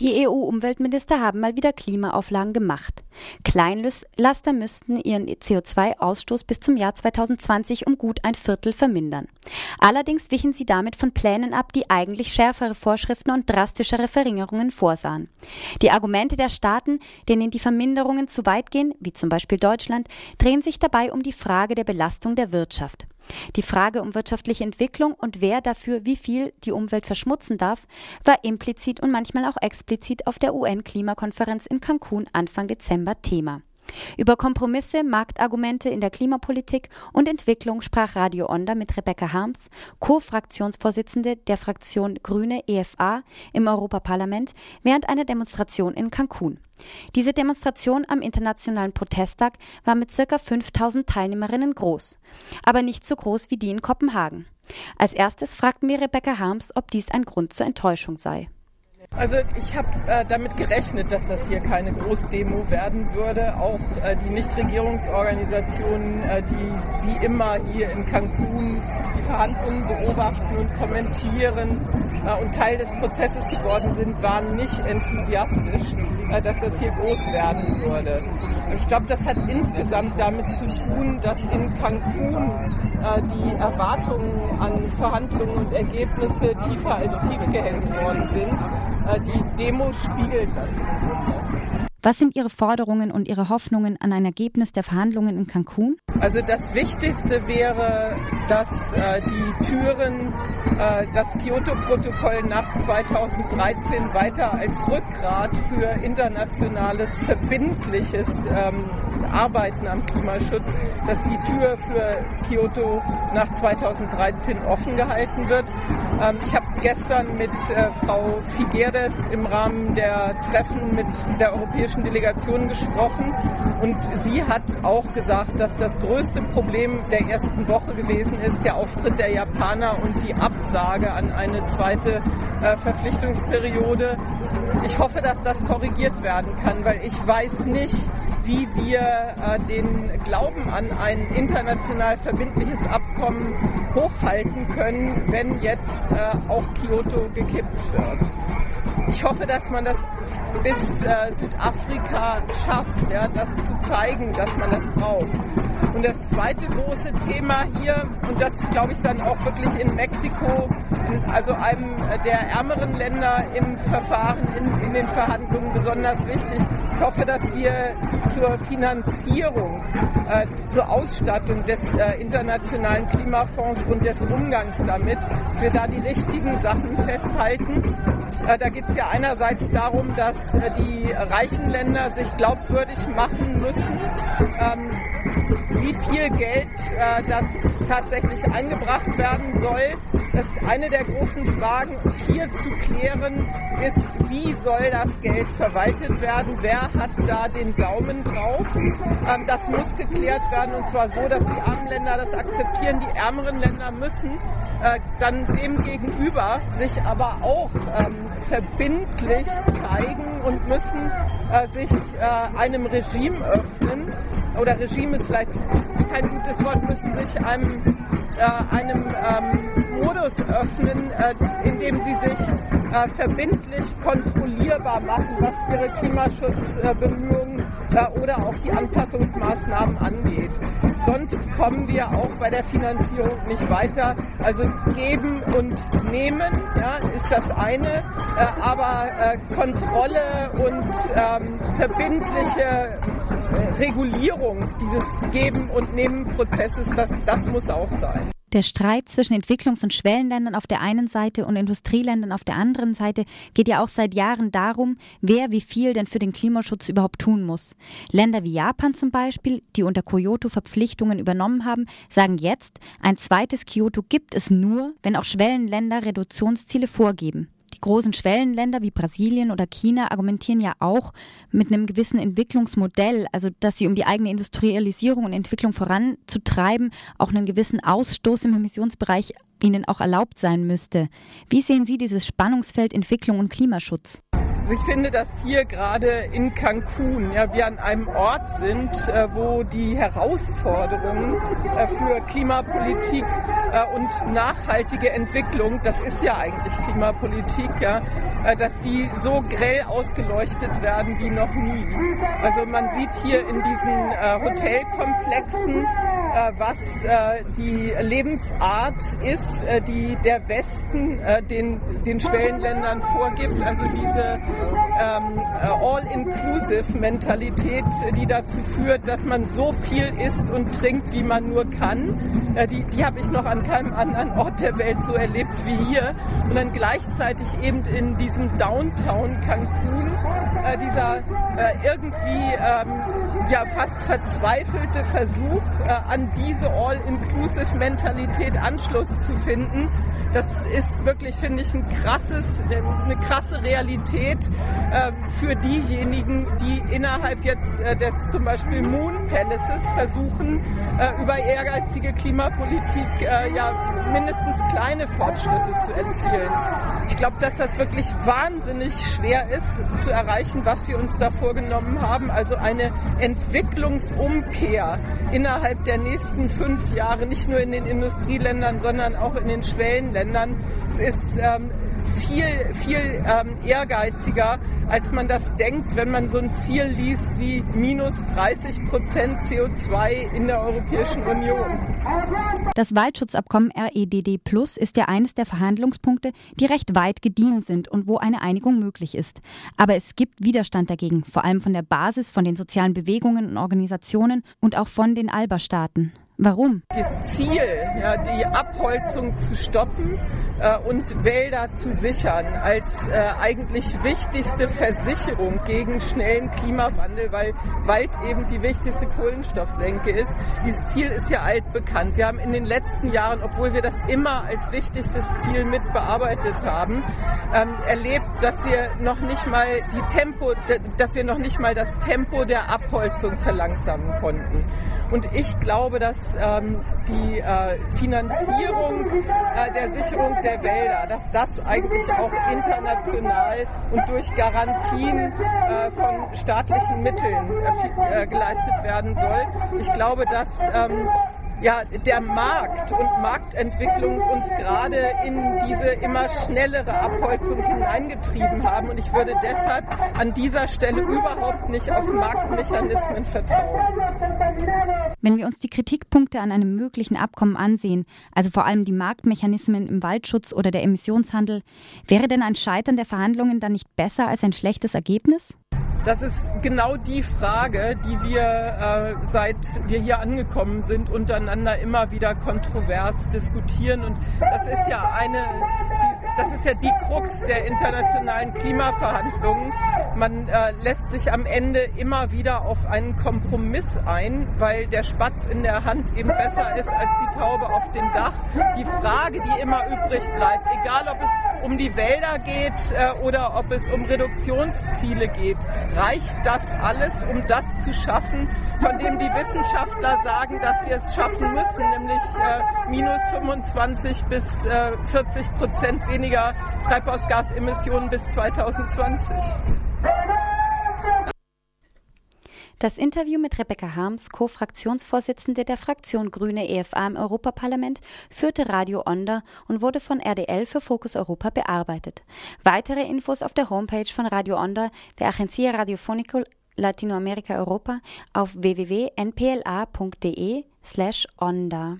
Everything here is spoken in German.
Die EU-Umweltminister haben mal wieder Klimaauflagen gemacht. Kleinlaster müssten ihren CO2-Ausstoß bis zum Jahr 2020 um gut ein Viertel vermindern. Allerdings wichen sie damit von Plänen ab, die eigentlich schärfere Vorschriften und drastischere Verringerungen vorsahen. Die Argumente der Staaten, denen die Verminderungen zu weit gehen, wie zum Beispiel Deutschland, drehen sich dabei um die Frage der Belastung der Wirtschaft. Die Frage um wirtschaftliche Entwicklung und wer dafür wie viel die Umwelt verschmutzen darf, war implizit und manchmal auch explizit auf der UN-Klimakonferenz in Cancun Anfang Dezember Thema. Über Kompromisse, Marktargumente in der Klimapolitik und Entwicklung sprach Radio Onda mit Rebecca Harms, Co-Fraktionsvorsitzende der Fraktion Grüne EFA im Europaparlament, während einer Demonstration in Cancun. Diese Demonstration am Internationalen Protesttag war mit circa 5000 Teilnehmerinnen groß, aber nicht so groß wie die in Kopenhagen. Als erstes fragten wir Rebecca Harms, ob dies ein Grund zur Enttäuschung sei. Also ich habe äh, damit gerechnet, dass das hier keine Großdemo werden würde. Auch äh, die Nichtregierungsorganisationen, äh, die wie immer hier in Cancun die Verhandlungen beobachten und kommentieren äh, und Teil des Prozesses geworden sind, waren nicht enthusiastisch, äh, dass das hier groß werden würde. Ich glaube, das hat insgesamt damit zu tun, dass in Cancun die Erwartungen an Verhandlungen und Ergebnisse tiefer als tief gehängt worden sind. Äh, die Demo spiegelt das im Grunde. Was sind Ihre Forderungen und Ihre Hoffnungen an ein Ergebnis der Verhandlungen in Cancun? Also das Wichtigste wäre, dass äh, die Türen äh, das Kyoto-Protokoll nach 2013 weiter als Rückgrat für internationales, verbindliches ähm, Arbeiten am Klimaschutz, dass die Tür für Kyoto nach 2013 offen gehalten wird. Ähm, ich habe gestern mit äh, Frau Figueres im Rahmen der Treffen mit der europäischen Delegation gesprochen und sie hat auch gesagt, dass das größte Problem der ersten Woche gewesen ist der Auftritt der Japaner und die Absage an eine zweite äh, Verpflichtungsperiode. Ich hoffe, dass das korrigiert werden kann, weil ich weiß nicht, wie wir äh, den Glauben an ein international verbindliches Abkommen hochhalten können, wenn jetzt äh, auch Kyoto gekippt wird. Ich hoffe, dass man das bis äh, Südafrika schafft, ja, das zu zeigen, dass man das braucht. Und das zweite große Thema hier, und das ist, glaube ich, dann auch wirklich in Mexiko, also einem der ärmeren Länder im Verfahren, in, in den Verhandlungen besonders wichtig. Ich hoffe, dass wir zur Finanzierung, äh, zur Ausstattung des äh, internationalen Klimafonds und des Umgangs damit, dass wir da die richtigen Sachen festhalten. Äh, da geht es ja einerseits darum, dass äh, die reichen Länder sich glaubwürdig machen müssen, ähm, wie viel Geld äh, da tatsächlich eingebracht werden soll. Das ist eine der großen Fragen. Hier zu klären ist, wie soll das Geld verwaltet werden? Wer hat da den Daumen drauf? Ähm, das muss geklärt werden und zwar so, dass die armen Länder das akzeptieren. Die ärmeren Länder müssen dann dem gegenüber sich aber auch ähm, verbindlich zeigen und müssen äh, sich äh, einem Regime öffnen. Oder Regime ist vielleicht kein gutes Wort, müssen sich einem, äh, einem ähm, Modus öffnen, äh, in dem sie sich äh, verbindlich kontrollierbar machen, was ihre Klimaschutzbemühungen äh, oder auch die Anpassungsmaßnahmen angeht. Sonst kommen wir auch bei der Finanzierung nicht weiter. Also geben und nehmen ja, ist das eine, äh, aber äh, Kontrolle und ähm, verbindliche äh, Regulierung dieses Geben- und Nehmen-Prozesses, das, das muss auch sein. Der Streit zwischen Entwicklungs- und Schwellenländern auf der einen Seite und Industrieländern auf der anderen Seite geht ja auch seit Jahren darum, wer wie viel denn für den Klimaschutz überhaupt tun muss. Länder wie Japan zum Beispiel, die unter Kyoto Verpflichtungen übernommen haben, sagen jetzt, ein zweites Kyoto gibt es nur, wenn auch Schwellenländer Reduktionsziele vorgeben. Die großen Schwellenländer wie Brasilien oder China argumentieren ja auch mit einem gewissen Entwicklungsmodell, also dass sie, um die eigene Industrialisierung und Entwicklung voranzutreiben, auch einen gewissen Ausstoß im Emissionsbereich ihnen auch erlaubt sein müsste. Wie sehen Sie dieses Spannungsfeld Entwicklung und Klimaschutz? Also ich finde, dass hier gerade in Cancun ja, wir an einem Ort sind, äh, wo die Herausforderungen äh, für Klimapolitik äh, und nachhaltige Entwicklung, das ist ja eigentlich Klimapolitik, ja, äh, dass die so grell ausgeleuchtet werden wie noch nie. Also man sieht hier in diesen äh, Hotelkomplexen, was die Lebensart ist, die der Westen den, den Schwellenländern vorgibt. Also diese ähm, All-Inclusive-Mentalität, die dazu führt, dass man so viel isst und trinkt, wie man nur kann. Äh, die die habe ich noch an keinem anderen Ort der Welt so erlebt wie hier. Und dann gleichzeitig eben in diesem Downtown Cancun, äh, dieser äh, irgendwie ähm, ja fast verzweifelte Versuch, äh, an diese All-Inclusive-Mentalität Anschluss zu finden das ist wirklich, finde ich, ein krasses, eine krasse Realität äh, für diejenigen, die innerhalb jetzt äh, des zum Beispiel Moon Palaces versuchen, äh, über ehrgeizige Klimapolitik äh, ja mindestens kleine Fortschritte zu erzielen. Ich glaube, dass das wirklich wahnsinnig schwer ist zu erreichen, was wir uns da vorgenommen haben. Also eine Entwicklungsumkehr innerhalb der nächsten fünf Jahre, nicht nur in den Industrieländern, sondern auch in den Schwellenländern Ländern. Es ist ähm, viel, viel ähm, ehrgeiziger, als man das denkt, wenn man so ein Ziel liest wie minus 30 Prozent CO2 in der Europäischen Union. Das Waldschutzabkommen REDD Plus ist ja eines der Verhandlungspunkte, die recht weit gediehen sind und wo eine Einigung möglich ist. Aber es gibt Widerstand dagegen, vor allem von der Basis, von den sozialen Bewegungen und Organisationen und auch von den ALBA-Staaten. Warum? Das Ziel, ja, die Abholzung zu stoppen äh, und Wälder zu sichern als äh, eigentlich wichtigste Versicherung gegen schnellen Klimawandel, weil Wald eben die wichtigste Kohlenstoffsenke ist. Dieses Ziel ist ja altbekannt. Wir haben in den letzten Jahren, obwohl wir das immer als wichtigstes Ziel mit bearbeitet haben, ähm, erlebt, dass wir noch nicht mal die Tempo, dass wir noch nicht mal das Tempo der Abholzung verlangsamen konnten. Und ich glaube, dass ähm, die äh, Finanzierung äh, der Sicherung der Wälder, dass das eigentlich auch international und durch Garantien äh, von staatlichen Mitteln äh, äh, geleistet werden soll. Ich glaube, dass ähm, ja, der Markt und Marktentwicklung uns gerade in diese immer schnellere Abholzung hineingetrieben haben. Und ich würde deshalb an dieser Stelle überhaupt nicht auf Marktmechanismen vertrauen. Wenn wir uns die Kritikpunkte an einem möglichen Abkommen ansehen, also vor allem die Marktmechanismen im Waldschutz oder der Emissionshandel, wäre denn ein Scheitern der Verhandlungen dann nicht besser als ein schlechtes Ergebnis? Das ist genau die Frage, die wir äh, seit wir hier angekommen sind, untereinander immer wieder kontrovers diskutieren. Und das ist ja eine, das ist ja die Krux der internationalen Klimaverhandlungen. Man äh, lässt sich am Ende immer wieder auf einen Kompromiss ein, weil der Spatz in der Hand eben besser ist als die Taube auf dem Dach. Die Frage, die immer übrig bleibt, egal ob es um die Wälder geht äh, oder ob es um Reduktionsziele geht, reicht das alles, um das zu schaffen, von dem die Wissenschaftler sagen, dass wir es schaffen müssen, nämlich äh, minus 25 bis äh, 40 Prozent weniger Treibhausgasemissionen bis 2020. Das Interview mit Rebecca Harms, Co-Fraktionsvorsitzende der Fraktion Grüne EFA im Europaparlament, führte Radio Onda und wurde von RDL für Fokus Europa bearbeitet. Weitere Infos auf der Homepage von Radio Onda, der Agencia Radiofónico Latinoamérica Europa, auf www.npla.de slash onda.